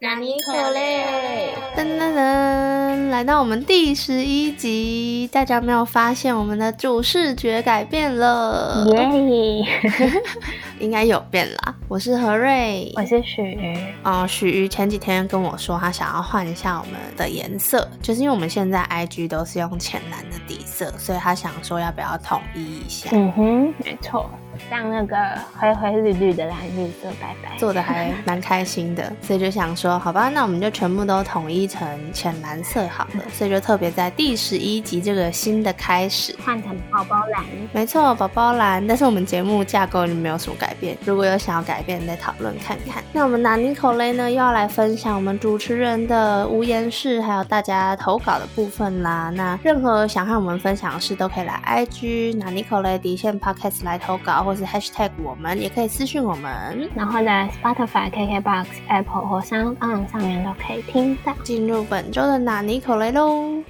纳尼可嘞？噔噔噔，来到我们第十一集，大家有没有发现我们的主视觉改变了？耶！应该有变啦。我是何瑞，我是许瑜。哦，许瑜前几天跟我说，他想要换一下我们的颜色，就是因为我们现在 IG 都是用浅蓝的底色，所以他想说要不要统一一下。嗯哼，没错。像那个灰灰绿绿的蓝绿色白白，做的还蛮开心的，所以就想说，好吧，那我们就全部都统一成浅蓝色好了。所以就特别在第十一集这个新的开始，换成宝宝蓝。没错，宝宝蓝。但是我们节目架构里没有什么改变，如果有想要改变，再讨论看看。那我们拿尼口雷呢，又要来分享我们主持人的无言事，还有大家投稿的部分啦。那任何想和我们分享的事，都可以来 IG 拿尼口雷底线 Podcast 来投稿。或是 Hashtag 我们也可以私讯我们，然后在 Spotify、KKBox、Apple 或 SoundOn 上面都可以听到。进入本周的纳尼口雷喽！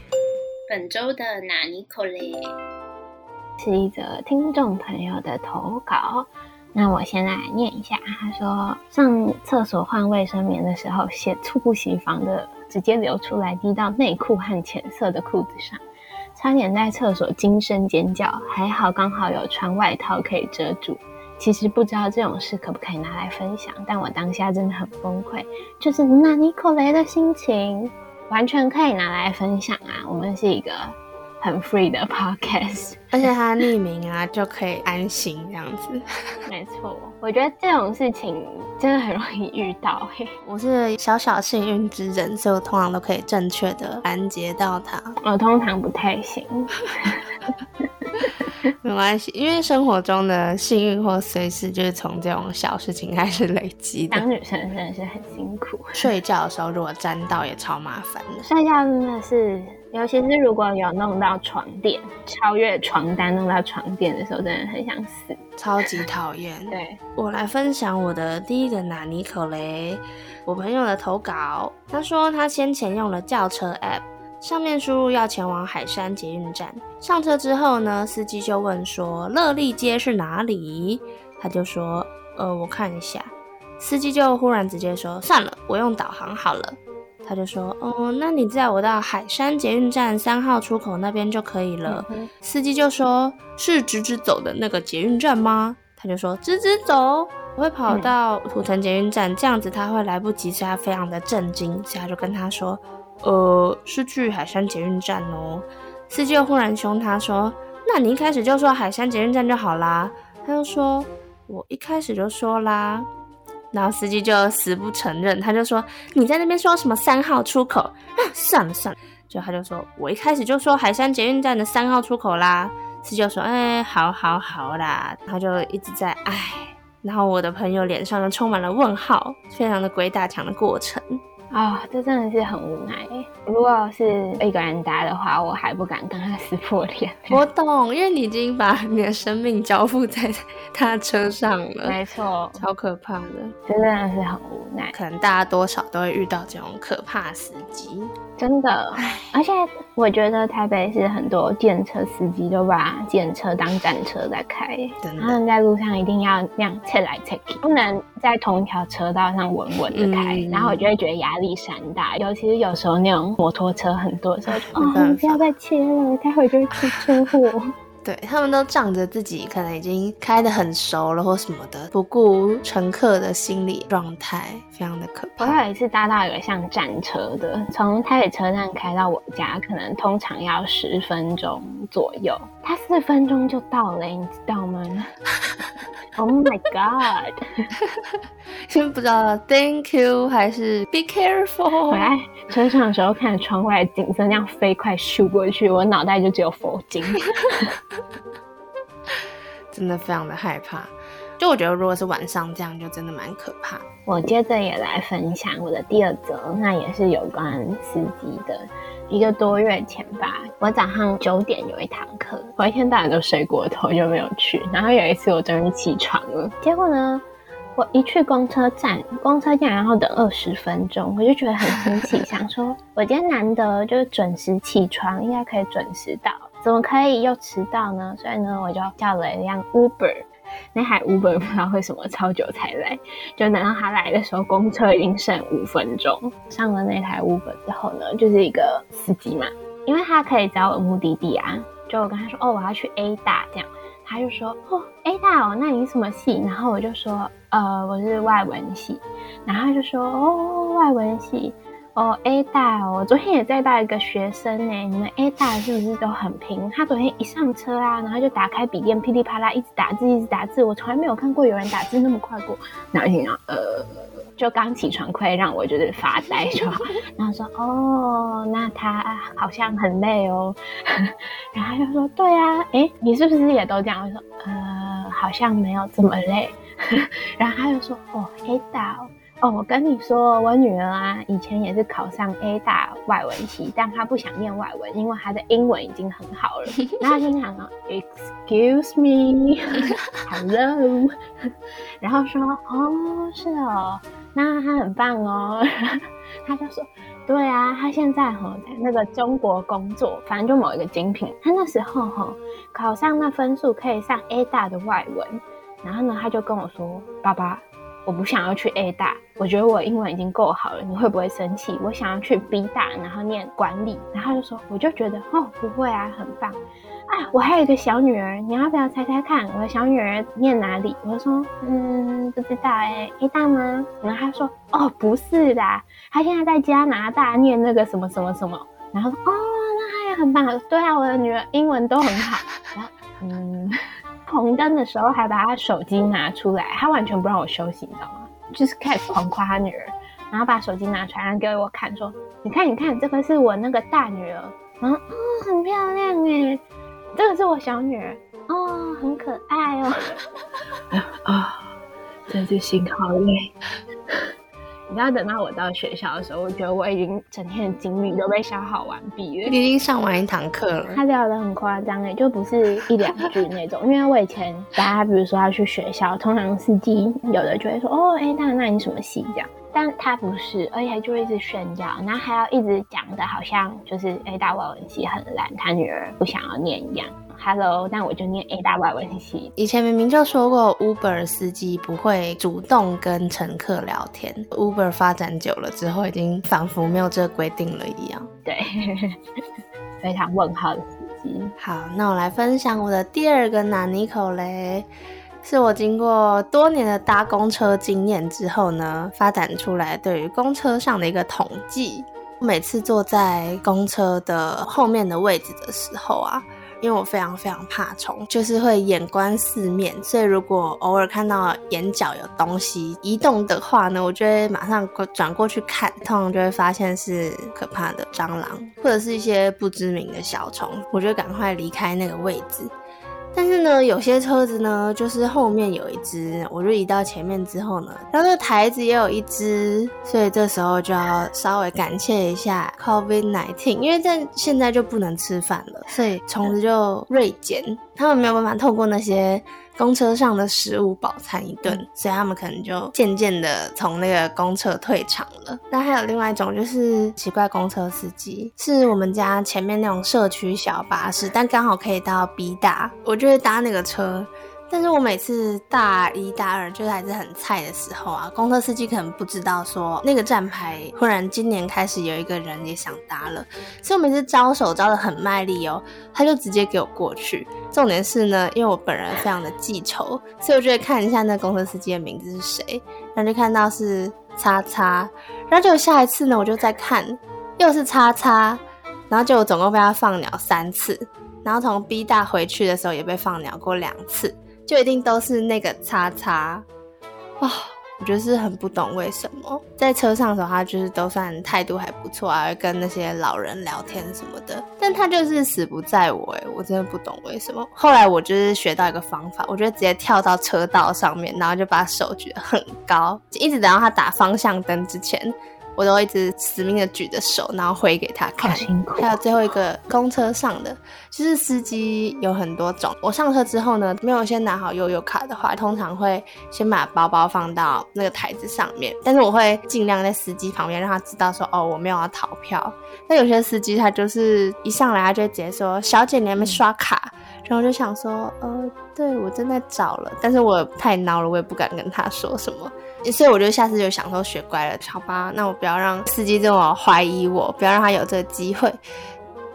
本周的纳尼口雷是一则听众朋友的投稿，那我先来念一下。他说上厕所换卫生棉的时候，血猝不及防的直接流出来，滴到内裤和浅色的裤子上。差点在厕所惊声尖叫，还好刚好有穿外套可以遮住。其实不知道这种事可不可以拿来分享，但我当下真的很崩溃，就是那尼可雷的心情，完全可以拿来分享啊！我们是一个。很 free 的 podcast，而且它匿名啊，就可以安心这样子。没错，我觉得这种事情真的很容易遇到。嘿，我是小小幸运之人，所以我通常都可以正确的拦截到它。我通常不太行。没关系，因为生活中的幸运或随时就是从这种小事情开始累积的。当女生真的是很辛苦，睡觉的时候如果沾到也超麻烦的。睡觉真的是。尤其是如果有弄到床垫，超越床单弄到床垫的时候，真的很想死，超级讨厌。对我来分享我的第一个纳尼可雷，我朋友的投稿。他说他先前用了轿车 App，上面输入要前往海山捷运站，上车之后呢，司机就问说乐利街是哪里？他就说呃我看一下，司机就忽然直接说算了，我用导航好了。他就说：“哦，那你载我到海山捷运站三号出口那边就可以了。”司机就说：“是直直走的那个捷运站吗？”他就说：“直直走，我会跑到土城捷运站，这样子他会来不及。”所以他非常的震惊，所以他就跟他说：“呃，是去海山捷运站哦。”司机又忽然凶他说：“那你一开始就说海山捷运站就好啦。”他就说：“我一开始就说啦。”然后司机就死不承认，他就说你在那边说什么三号出口啊？算了算了，就他就说我一开始就说海山捷运站的三号出口啦。司机就说哎，好好好啦，他就一直在哎，然后我的朋友脸上就充满了问号，非常的鬼打墙的过程。啊，这真的是很无奈。如果是一个人搭的话，我还不敢跟他撕破脸。我懂，因为你已经把你的生命交付在他车上了。没错，超可怕的，真的是很无奈。可能大家多少都会遇到这种可怕司机。真的，而且我觉得台北是很多电车司机都把电车当战车在开，他们在路上一定要那样切来切去，不能在同一条车道上稳稳的开，然后我就会觉得压力山大，尤其是有时候那种摩托车很多的时候，哦，不要再切了，待会就会出车祸。对他们都仗着自己可能已经开得很熟了或什么的，不顾乘客的心理状态，非常的可怕。我有一次搭到一个像战车的，从台北车站开到我家，可能通常要十分钟左右，他四分钟就到了，你知道吗？Oh my god！先不知道 Thank you 还是 Be careful。我在车上的时候看着窗外的景色，那样飞快咻过去，我脑袋就只有佛经，真的非常的害怕。就我觉得，如果是晚上这样，就真的蛮可怕。我接着也来分享我的第二则，那也是有关司机的。一个多月前吧，我早上九点有一堂课，我一天到晚都睡过头，就没有去。然后有一次我终于起床了，结果呢，我一去公车站，公车站然后等二十分钟，我就觉得很生气，想说我今天难得就是准时起床，应该可以准时到，怎么可以又迟到呢？所以呢，我就叫了一辆 Uber。那台 Uber 不知道为什么超久才来，就等到他来的时候，公车已经剩五分钟。上了那台 Uber 之后呢，就是一个司机嘛，因为他可以找我目的地啊，就我跟他说哦，我要去 A 大这样，他就说哦 A 大哦，那你什么系？然后我就说呃我是外文系，然后他就说哦外文系。哦，A 大哦，我昨天也在带一个学生呢。你们 A 大是不是都很拼？他昨天一上车啊，然后就打开笔电，噼里啪啦一直打字，一直打字。我从来没有看过有人打字那么快过。然后听到呃，就刚起床，快让我就是发呆就好。然后说哦，那他好像很累哦。然后他就说对啊，哎，你是不是也都这样？我说呃，好像没有这么累。然后他就说哦，A 大。哦，我跟你说，我女儿啊，以前也是考上 A 大外文系，但她不想念外文，因为她的英文已经很好了。然后经常说 Excuse me，Hello，然后说哦，是哦，那她很棒哦。她就说，对啊，她现在哈在那个中国工作，反正就某一个精品。她那时候哈考上那分数可以上 A 大的外文，然后呢，她就跟我说，爸爸。我不想要去 A 大，我觉得我英文已经够好了，你会不会生气？我想要去 B 大，然后念管理，然后就说，我就觉得哦，不会啊，很棒啊！我还有一个小女儿，你要不要猜猜看，我的小女儿念哪里？我说，嗯，不知道哎，A 大吗？然后他说，哦，不是的，他现在在加拿大念那个什么什么什么。然后说，哦，那他也很棒。对啊，我的女儿英文都很好。然后，嗯。红灯的时候还把他手机拿出来，他完全不让我休息，你知道吗？就是开始狂夸他女儿，然后把手机拿出来给我看，说：“你看，你看，这个是我那个大女儿，然后哦，很漂亮哎，这个是我小女儿，哦，很可爱哦。”啊，真是心好累。你知道等到我到学校的时候，我觉得我已经整天的精力都被消耗完毕了。你已经上完一堂课了。他聊的很夸张哎，就不是一两句那种。因为我以前大家比如说要去学校，通常司机有的就会说哦，哎，那那你什么系这样？但他不是，而且就一直炫耀，然后还要一直讲的好像就是哎，大外文系很烂，他女儿不想要念一样。Hello，那我就念 A 大 Y 文系。以前明明就说过，Uber 司机不会主动跟乘客聊天。Uber 发展久了之后，已经仿佛没有这个规定了一样。对，非常问号的司机。好，那我来分享我的第二个拿尼口雷，是我经过多年的搭公车经验之后呢，发展出来对于公车上的一个统计。每次坐在公车的后面的位置的时候啊。因为我非常非常怕虫，就是会眼观四面，所以如果偶尔看到眼角有东西移动的话呢，我就会马上转过去看，通常就会发现是可怕的蟑螂或者是一些不知名的小虫，我就赶快离开那个位置。但是呢，有些车子呢，就是后面有一只，我就移到前面之后呢，然后这台子也有一只，所以这时候就要稍微感谢一下 COVID nineteen，因为在现在就不能吃饭了，所以虫子就锐减，他们没有办法透过那些。公车上的食物饱餐一顿，所以他们可能就渐渐的从那个公车退场了。那还有另外一种就是奇怪公车司机，是我们家前面那种社区小巴士，但刚好可以到 B 大，我就会搭那个车。但是我每次大一、大二就是还是很菜的时候啊，公车司机可能不知道说那个站牌忽然今年开始有一个人也想搭了，所以我每次招手招的很卖力哦，他就直接给我过去。重点是呢，因为我本人非常的记仇，所以我就会看一下那公车司机的名字是谁，然后就看到是叉叉，然后就下一次呢，我就再看又是叉叉，然后就总共被他放鸟三次，然后从 B 大回去的时候也被放鸟过两次。就一定都是那个叉叉啊！我觉得是很不懂为什么在车上的时候，他就是都算态度还不错啊，跟那些老人聊天什么的。但他就是死不在我哎，我真的不懂为什么。后来我就是学到一个方法，我就直接跳到车道上面，然后就把手举得很高，一直等到他打方向灯之前。我都一直死命的举着手，然后挥给他看。还有最后一个公车上的，就是司机有很多种。我上车之后呢，没有先拿好悠游卡的话，通常会先把包包放到那个台子上面。但是我会尽量在司机旁边让他知道说，哦，我没有要逃票。但有些司机他就是一上来他就直接说，小姐你还没刷卡。然后就想说，呃，对我正在找了，但是我太孬了，我也不敢跟他说什么，所以我就下次就想说学乖了，好吧，那我不要让司机这么怀疑我，不要让他有这个机会。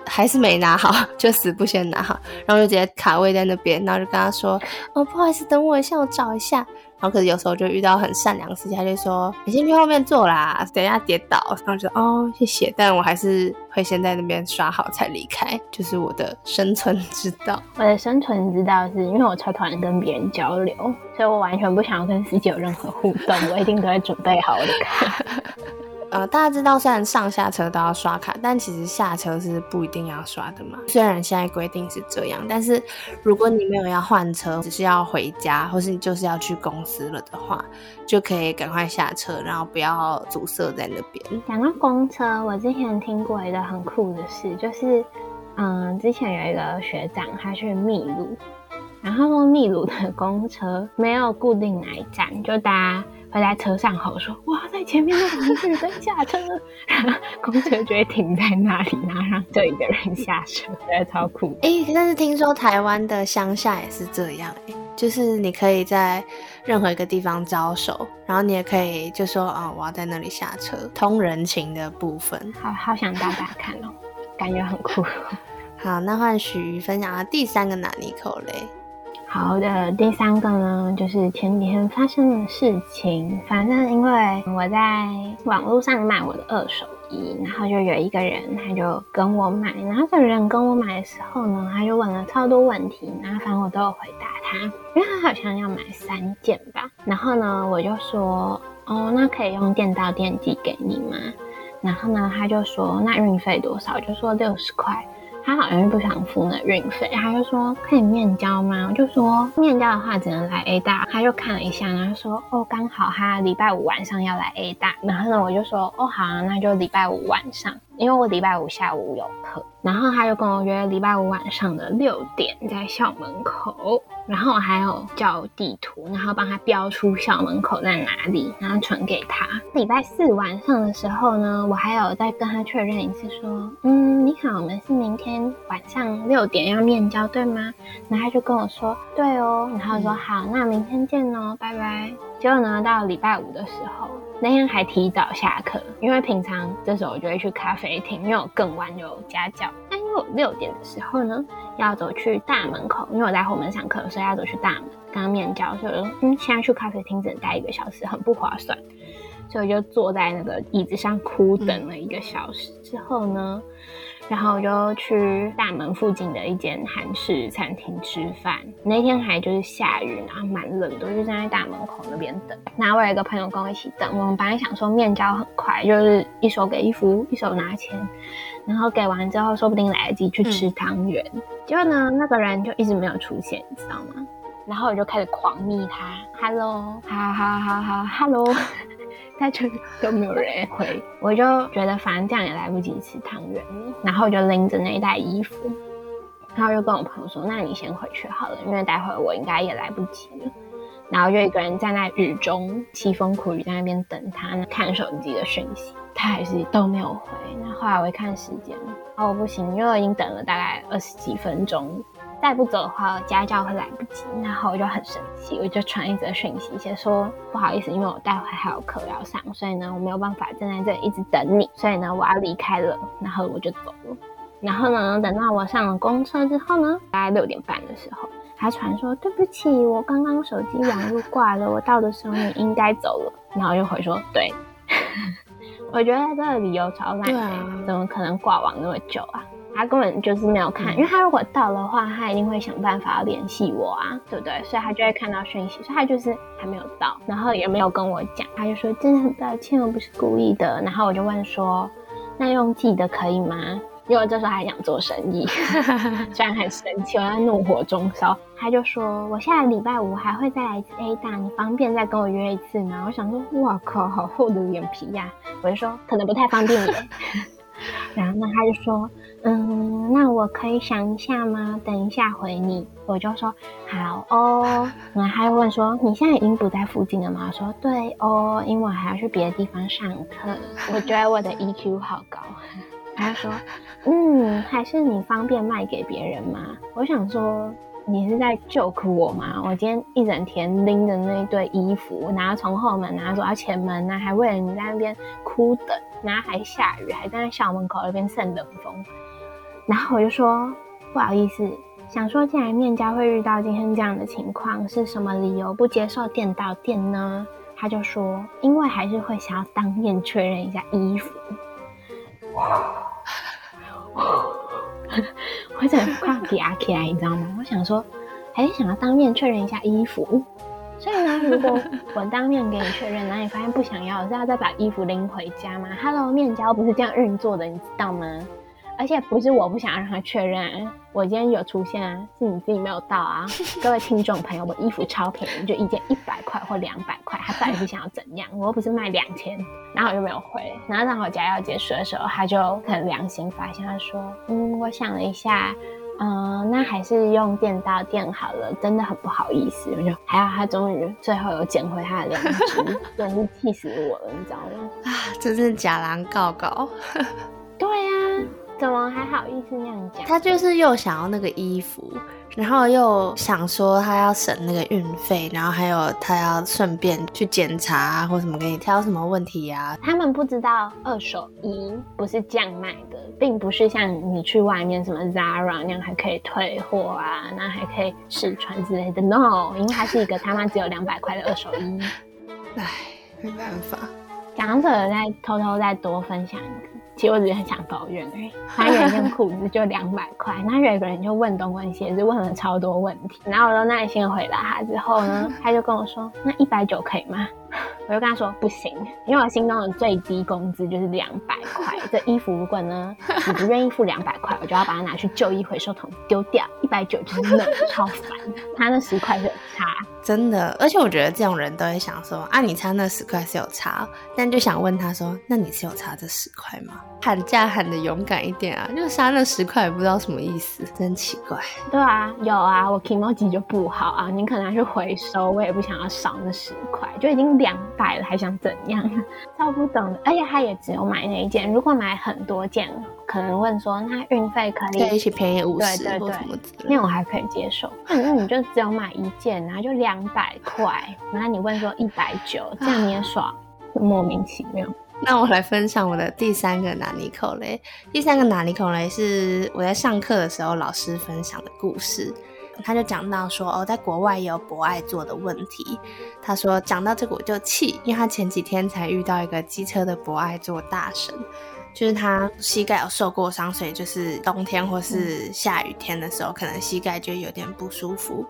还是没拿好，就死不先拿好，然后就直接卡位在那边，然后就跟他说：“哦，不好意思，等我一下，我找一下。”然后可是有时候就遇到很善良的司机，他就说：“你先去后面坐啦，等一下跌倒。”然后就哦，谢谢，但我还是会先在那边刷好才离开，就是我的生存之道。我的生存之道是因为我超讨厌跟别人交流，所以我完全不想要跟司机有任何互动，我一定都会准备好我的卡。呃，大家知道，虽然上下车都要刷卡，但其实下车是不一定要刷的嘛。虽然现在规定是这样，但是如果你没有要换车，只是要回家，或是你就是要去公司了的话，就可以赶快下车，然后不要阻塞在那边。讲到公车，我之前听过一个很酷的事，就是嗯，之前有一个学长他去秘鲁，然后秘鲁的公车没有固定哪一站，就搭。会在车上吼说：“哇，在前面那个绿灯下车，然后公车就会停在那里，然后让这里的人下车，觉得超酷。哎，但是听说台湾的乡下也是这样，哎，就是你可以在任何一个地方招手，然后你也可以就说啊，我要在那里下车，通人情的部分。好好想大家看哦，感觉很酷。好，那换许分享了第三个哪里口嘞？好的，第三个呢，就是前几天发生的事情。反正因为我在网络上卖我的二手衣，然后就有一个人，他就跟我买。然后这个人跟我买的时候呢，他就问了超多问题，然后反正我都有回答他，因为他好像要买三件吧。然后呢，我就说，哦，那可以用电到电寄给你吗？然后呢，他就说，那运费多少？就说六十块。他好像是不想付那运费，他就说可以面交吗？我就说面交的话只能来 A 大。他就看了一下，然后说哦，刚好他礼拜五晚上要来 A 大。然后呢，我就说哦好啊，那就礼拜五晚上，因为我礼拜五下午有课。然后他就跟我约礼拜五晚上的六点在校门口。然后我还有叫地图，然后帮他标出校门口在哪里，然后传给他。礼拜四晚上的时候呢，我还有再跟他确认一次，说，嗯，你好，我们是明天晚上六点要面交，对吗？然后他就跟我说，对哦。然后说好，那明天见哦，拜拜。结果呢，到礼拜五的时候，那天还提早下课，因为平常这时候我就会去咖啡厅，因为我更晚有家教。但因为我六点的时候呢，要走去大门口，因为我在后门上课，所以要走去大门刚面交。所以我说，嗯，现在去咖啡厅只能待一个小时，很不划算，所以我就坐在那个椅子上哭等了一个小时。之后呢，然后我就去大门附近的一间韩式餐厅吃饭。那天还就是下雨，然后蛮冷的，就站在大门口那边等。那我有一个朋友跟我一起等，我们本来想说面交很快，就是一手给衣服，一手拿钱。然后给完之后，说不定来得及去吃汤圆。结果呢，那个人就一直没有出现，你知道吗？然后我就开始狂密他，Hello，好好好好，Hello，都没有人回，我就觉得反正这样也来不及吃汤圆了。然后我就拎着那一袋衣服，然后就跟我朋友说：“那你先回去好了，因为待会我应该也来不及了。”然后就一个人站在雨中，凄风苦雨在那边等他，看手机的讯息。他还是都没有回，那后来我一看时间，哦不行，因为我已经等了大概二十几分钟，再不走的话家教会来不及。然后我就很生气，我就传一则讯息，写说不好意思，因为我待会还有课要上，所以呢我没有办法站在这里一直等你，所以呢我要离开了，然后我就走了。然后呢等到我上了公车之后呢，大概六点半的时候，他传说对不起，我刚刚手机网络挂了，我到的时候你应该走了。然后我就回说对。我觉得这个理由超烂的，怎么可能挂网那么久啊？他根本就是没有看，因为他如果到的话，他一定会想办法要联系我啊，对不对？所以他就会看到讯息，所以他就是还没有到，然后也没有跟我讲，他就说真的很抱歉，我不是故意的。然后我就问说，那用寄的可以吗？因为这时候还想做生意，虽然很生气，我在怒火中烧。他就说：“我下礼拜五还会再来一次 A 大，你方便再跟我约一次吗？”我想说：“哇靠，好厚的脸皮呀！”我就说：“可能不太方便耶。”然后呢，他就说：“嗯，那我可以想一下吗？等一下回你。”我就说：“好哦。”然后他又问说：“你现在已经不在附近了吗？”我说：“对哦，因为我还要去别的地方上课。”我觉得我的 EQ 好高。他就说，嗯，还是你方便卖给别人吗？我想说，你是在 joke 我吗？我今天一整天拎着那一堆衣服，然后从后门，然后走到前门，然后还为了你在那边哭等，然后还下雨，还在校门口那边扇冷风。然后我就说，不好意思，想说既然面交会遇到今天这样的情况，是什么理由不接受店到店呢？他就说，因为还是会想要当面确认一下衣服。我整个快嗲起来，你知道吗？我想说，还是想要当面确认一下衣服。所以呢，如果我当面给你确认，然后你发现不想要，是要再把衣服拎回家吗？Hello，面交不是这样运作的，你知道吗？而且不是我不想让他确认，我今天有出现啊，是你自己没有到啊。各位听众朋友，我衣服超便宜，就一件一百块或两百块，他到底是想要怎样？我又不是卖两千，然后我就没有回。然后当我家要结束的时候，他就很良心发现，他说：“嗯，我想了一下，嗯，那还是用电刀电好了，真的很不好意思。”我就还好，他终于最后有捡回他的良知，真是气死我了，你知道吗？啊，真是假狼告告。对呀。怎么还好意思那样讲？他就是又想要那个衣服，然后又想说他要省那个运费，然后还有他要顺便去检查或什么给你挑什么问题呀？他们不知道二手衣不是这样卖的，并不是像你去外面什么 Zara 那样还可以退货啊，那还可以试穿之类的。No，因为它是一个他妈只有两百块的二手衣。唉，没办法。讲者再偷偷再多分享一个。其实我只是很想抱怨而已。他有一件裤子就两百块，那有一个人就问东问西，就问了超多问题。然后我都耐心回答他之后呢，他就跟我说：“那一百九可以吗？” 我就跟他说：“不行，因为我心中的最低工资就是两百块。这衣服如果呢你不愿意付两百块，我就要把它拿去旧衣回收桶丢掉。一百九就是冷，超烦。他那十块是有差，真的。而且我觉得这种人都会想说：啊，你差那十块是有差，但就想问他说：那你是有差这十块吗？”喊价喊的勇敢一点啊！就差那十块也不知道什么意思，真奇怪。对啊，有啊，我 emoji 就不好啊，你可能去回收，我也不想要少那十块，就已经两百了，还想怎样？超不懂的。而且他也只有买那一件，如果买很多件，可能问说那运费可以一起便宜五十或什么那我还可以接受。那你就只有买一件，然后就两百块，然后你问说一百九，这样你也爽，莫名其妙。那我来分享我的第三个拿尼口雷。第三个拿尼口雷是我在上课的时候老师分享的故事。他就讲到说，哦，在国外也有博爱座的问题。他说讲到这个我就气，因为他前几天才遇到一个机车的博爱座大神，就是他膝盖有受过伤，所以就是冬天或是下雨天的时候，可能膝盖就有点不舒服。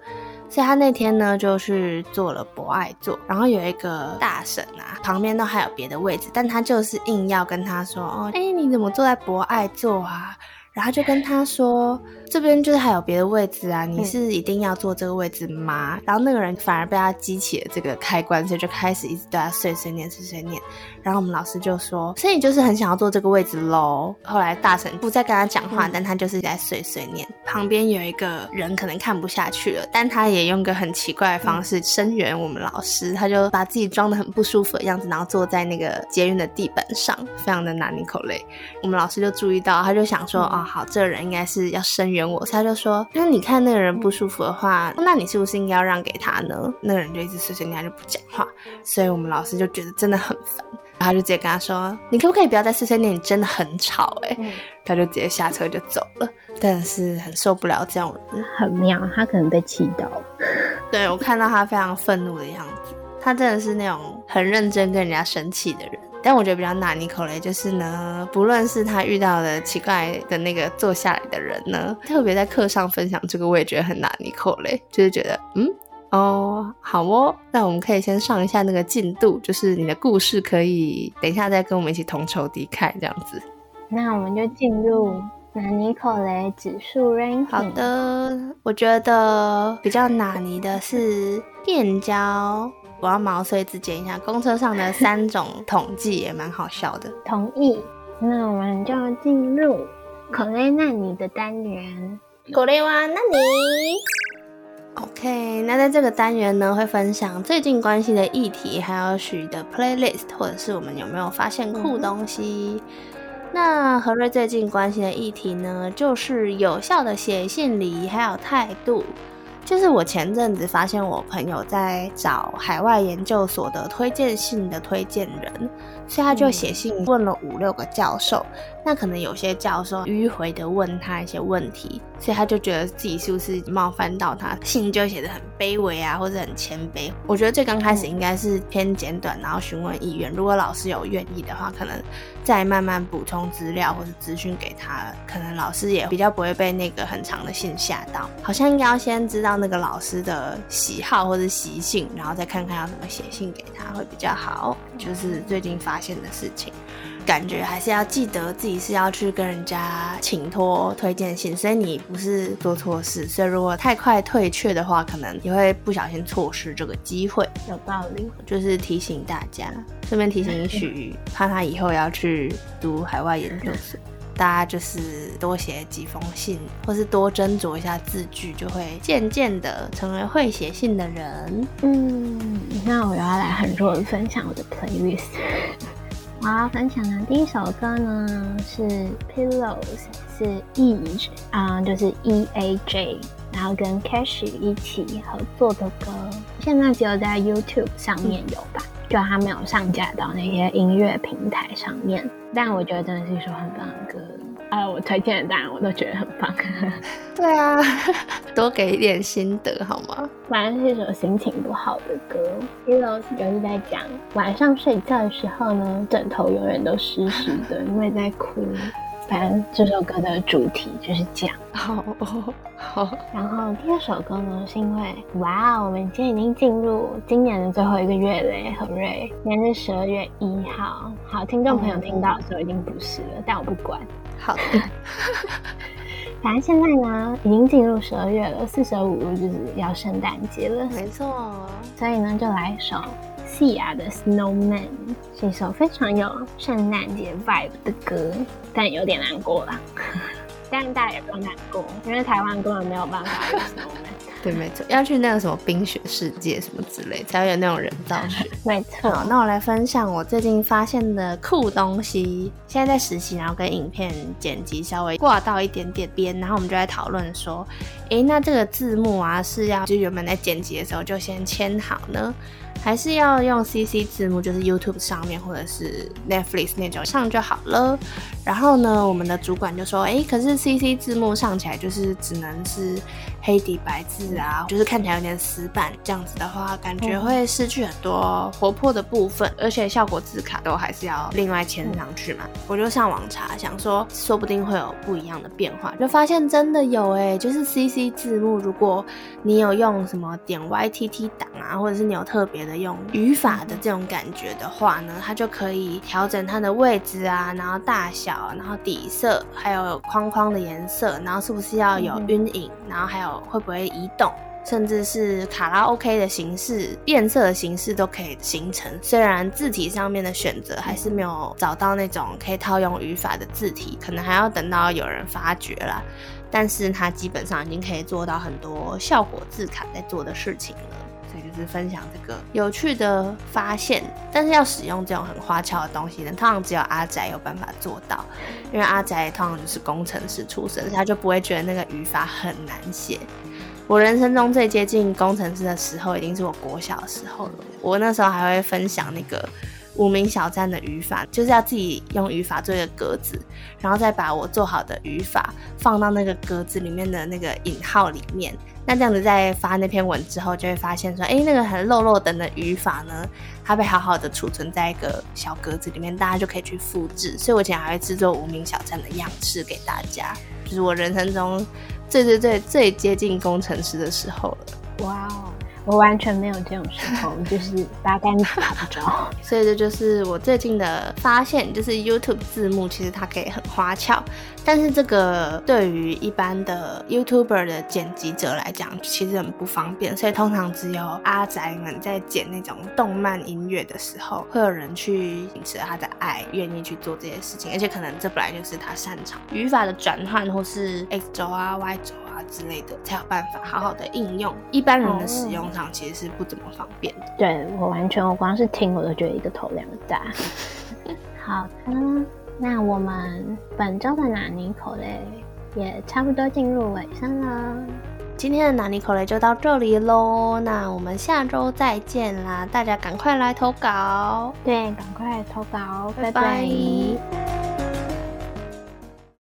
所以他那天呢，就去做了博爱座，然后有一个大婶啊，旁边都还有别的位置，但他就是硬要跟他说，哦，哎，你怎么坐在博爱座啊？然后就跟他说。这边就是还有别的位置啊，你是一定要坐这个位置吗？然后那个人反而被他激起了这个开关，所以就开始一直对他碎碎念、碎碎念。然后我们老师就说：“所以你就是很想要坐这个位置喽。”后来大神不再跟他讲话，但他就是在碎碎念。旁边有一个人可能看不下去了，但他也用个很奇怪的方式声援我们老师，他就把自己装的很不舒服的样子，然后坐在那个捷运的地板上，非常的难拧口泪。我们老师就注意到，他就想说：“哦，好，这个人应该是要声援。”我他就说，那你看那个人不舒服的话，那你是不是应该要让给他呢？那个人就一直碎碎念，就不讲话。所以我们老师就觉得真的很烦，然后就直接跟他说，你可不可以不要再碎碎念？你真的很吵哎。他就直接下车就走了，但是很受不了这样人，很妙，他可能被气到了。对我看到他非常愤怒的样子，他真的是那种很认真跟人家生气的人。但我觉得比较拿尼口雷，就是呢，不论是他遇到的奇怪的那个坐下来的人呢，特别在课上分享这个，我也觉得很拿尼口雷，就是觉得，嗯，哦，好哦，那我们可以先上一下那个进度，就是你的故事可以等一下再跟我们一起同仇敌忾这样子。那我们就进入拿尼口雷指数 ranking。好的，我觉得比较拿尼的是变焦。我要毛遂自荐一下公车上的三种统计，也蛮好笑的。同意，那我们就进入口雷那你的单元。口雷哇，那你？OK，那在这个单元呢，会分享最近关心的议题，还有许的 playlist，或者是我们有没有发现酷东西。那何瑞最近关心的议题呢，就是有效的写信礼仪还有态度。就是我前阵子发现我朋友在找海外研究所的推荐信的推荐人，所以他就写信问了五六个教授。那可能有些教授迂回的问他一些问题，所以他就觉得自己是不是冒犯到他，信就写的很卑微啊，或者很谦卑。我觉得最刚开始应该是偏简短，然后询问意愿。如果老师有愿意的话，可能再慢慢补充资料或者资讯给他，可能老师也比较不会被那个很长的信吓到。好像应该要先知道那个老师的喜好或者习性，然后再看看要怎么写信给他会比较好。就是最近发发现的事情。感觉还是要记得自己是要去跟人家请托推荐信，所以你不是做错事，所以如果太快退却的话，可能你会不小心错失这个机会。有道理，就是提醒大家，顺便提醒许，怕他以后要去读海外研究生，大家就是多写几封信，或是多斟酌一下字句，就会渐渐的成为会写信的人。嗯，那我要来很弱的分享我的 playlist。我要分享的第一首歌呢是 Pillows，是 e，啊，就是 E A J，然后跟 Cash 一起合作的歌，现在只有在 YouTube 上面有吧，就它没有上架到那些音乐平台上面，但我觉得真的是一首很棒的歌。啊，我推荐的当然我都觉得很棒。对啊，多给一点心得好吗？反正是一首心情不好的歌。Pillows 就是在讲晚上睡觉的时候呢，枕头永远都湿湿的，因为在哭。这首歌的主题就是这样。好，好。然后第二首歌呢，是因为哇，我们今天已经进入今年的最后一个月嘞，何瑞，今天是十二月一号。好，听众朋友听到的时候已经不是了，但我不管。好的，反正现在呢，已经进入十二月了，四舍五入就是要圣诞节了。没错，所以呢，就来一首 Sia 的 Snowman，是一首非常有圣诞节 vibe 的歌，但有点难过啦。但大家也不用难过，因为台湾根本没有办法有 Snowman。对，没错，要去那个什么冰雪世界什么之类，才会有那种人造雪。没错，那我来分享我最近发现的酷东西。现在在实习，然后跟影片剪辑稍微挂到一点点边，然后我们就在讨论说，诶，那这个字幕啊是要就原本在剪辑的时候就先签好呢？还是要用 CC 字幕，就是 YouTube 上面或者是 Netflix 那种上就好了。然后呢，我们的主管就说：“哎，可是 CC 字幕上起来就是只能是黑底白字啊，就是看起来有点死板。这样子的话，感觉会失去很多活泼的部分，而且效果字卡都还是要另外签上去嘛。”我就上网查，想说说不定会有不一样的变化，就发现真的有哎，就是 CC 字幕，如果你有用什么点 YTT 档啊，或者是你有特别的用语法的这种感觉的话呢，它就可以调整它的位置啊，然后大小。然后底色，还有框框的颜色，然后是不是要有晕影，然后还有会不会移动，甚至是卡拉 OK 的形式、变色的形式都可以形成。虽然字体上面的选择还是没有找到那种可以套用语法的字体，可能还要等到有人发掘啦。但是它基本上已经可以做到很多效果字卡在做的事情了。是分享这个有趣的发现，但是要使用这种很花俏的东西呢，通常只有阿宅有办法做到，因为阿宅通常就是工程师出身，他就不会觉得那个语法很难写。我人生中最接近工程师的时候，已经是我国小的时候了。我那时候还会分享那个无名小站的语法，就是要自己用语法做一个格子，然后再把我做好的语法放到那个格子里面的那个引号里面。那这样子在发那篇文之后，就会发现说，哎，那个很漏漏等的语法呢，它被好好的储存在一个小格子里面，大家就可以去复制。所以我以前还会制作无名小站的样式给大家，就是我人生中最最最最接近工程师的时候了。哇哦！我完全没有这种时候，就是八竿子打不着。所以这就是我最近的发现，就是 YouTube 字幕其实它可以很花俏，但是这个对于一般的 YouTuber 的剪辑者来讲，其实很不方便。所以通常只有阿宅们在剪那种动漫音乐的时候，会有人去秉持他的爱，愿意去做这些事情，而且可能这本来就是他擅长语法的转换，或是 X 轴啊、Y 轴。啊之类的，才有办法好好的应用。一般人的使用上其实是不怎么方便的。对我完全，我光是听我都觉得一个头两个大。好的，那我们本周的纳尼口嘞，也差不多进入尾声了。今天的纳尼口雷就到这里喽，那我们下周再见啦！大家赶快来投稿，对，赶快投稿，拜拜拜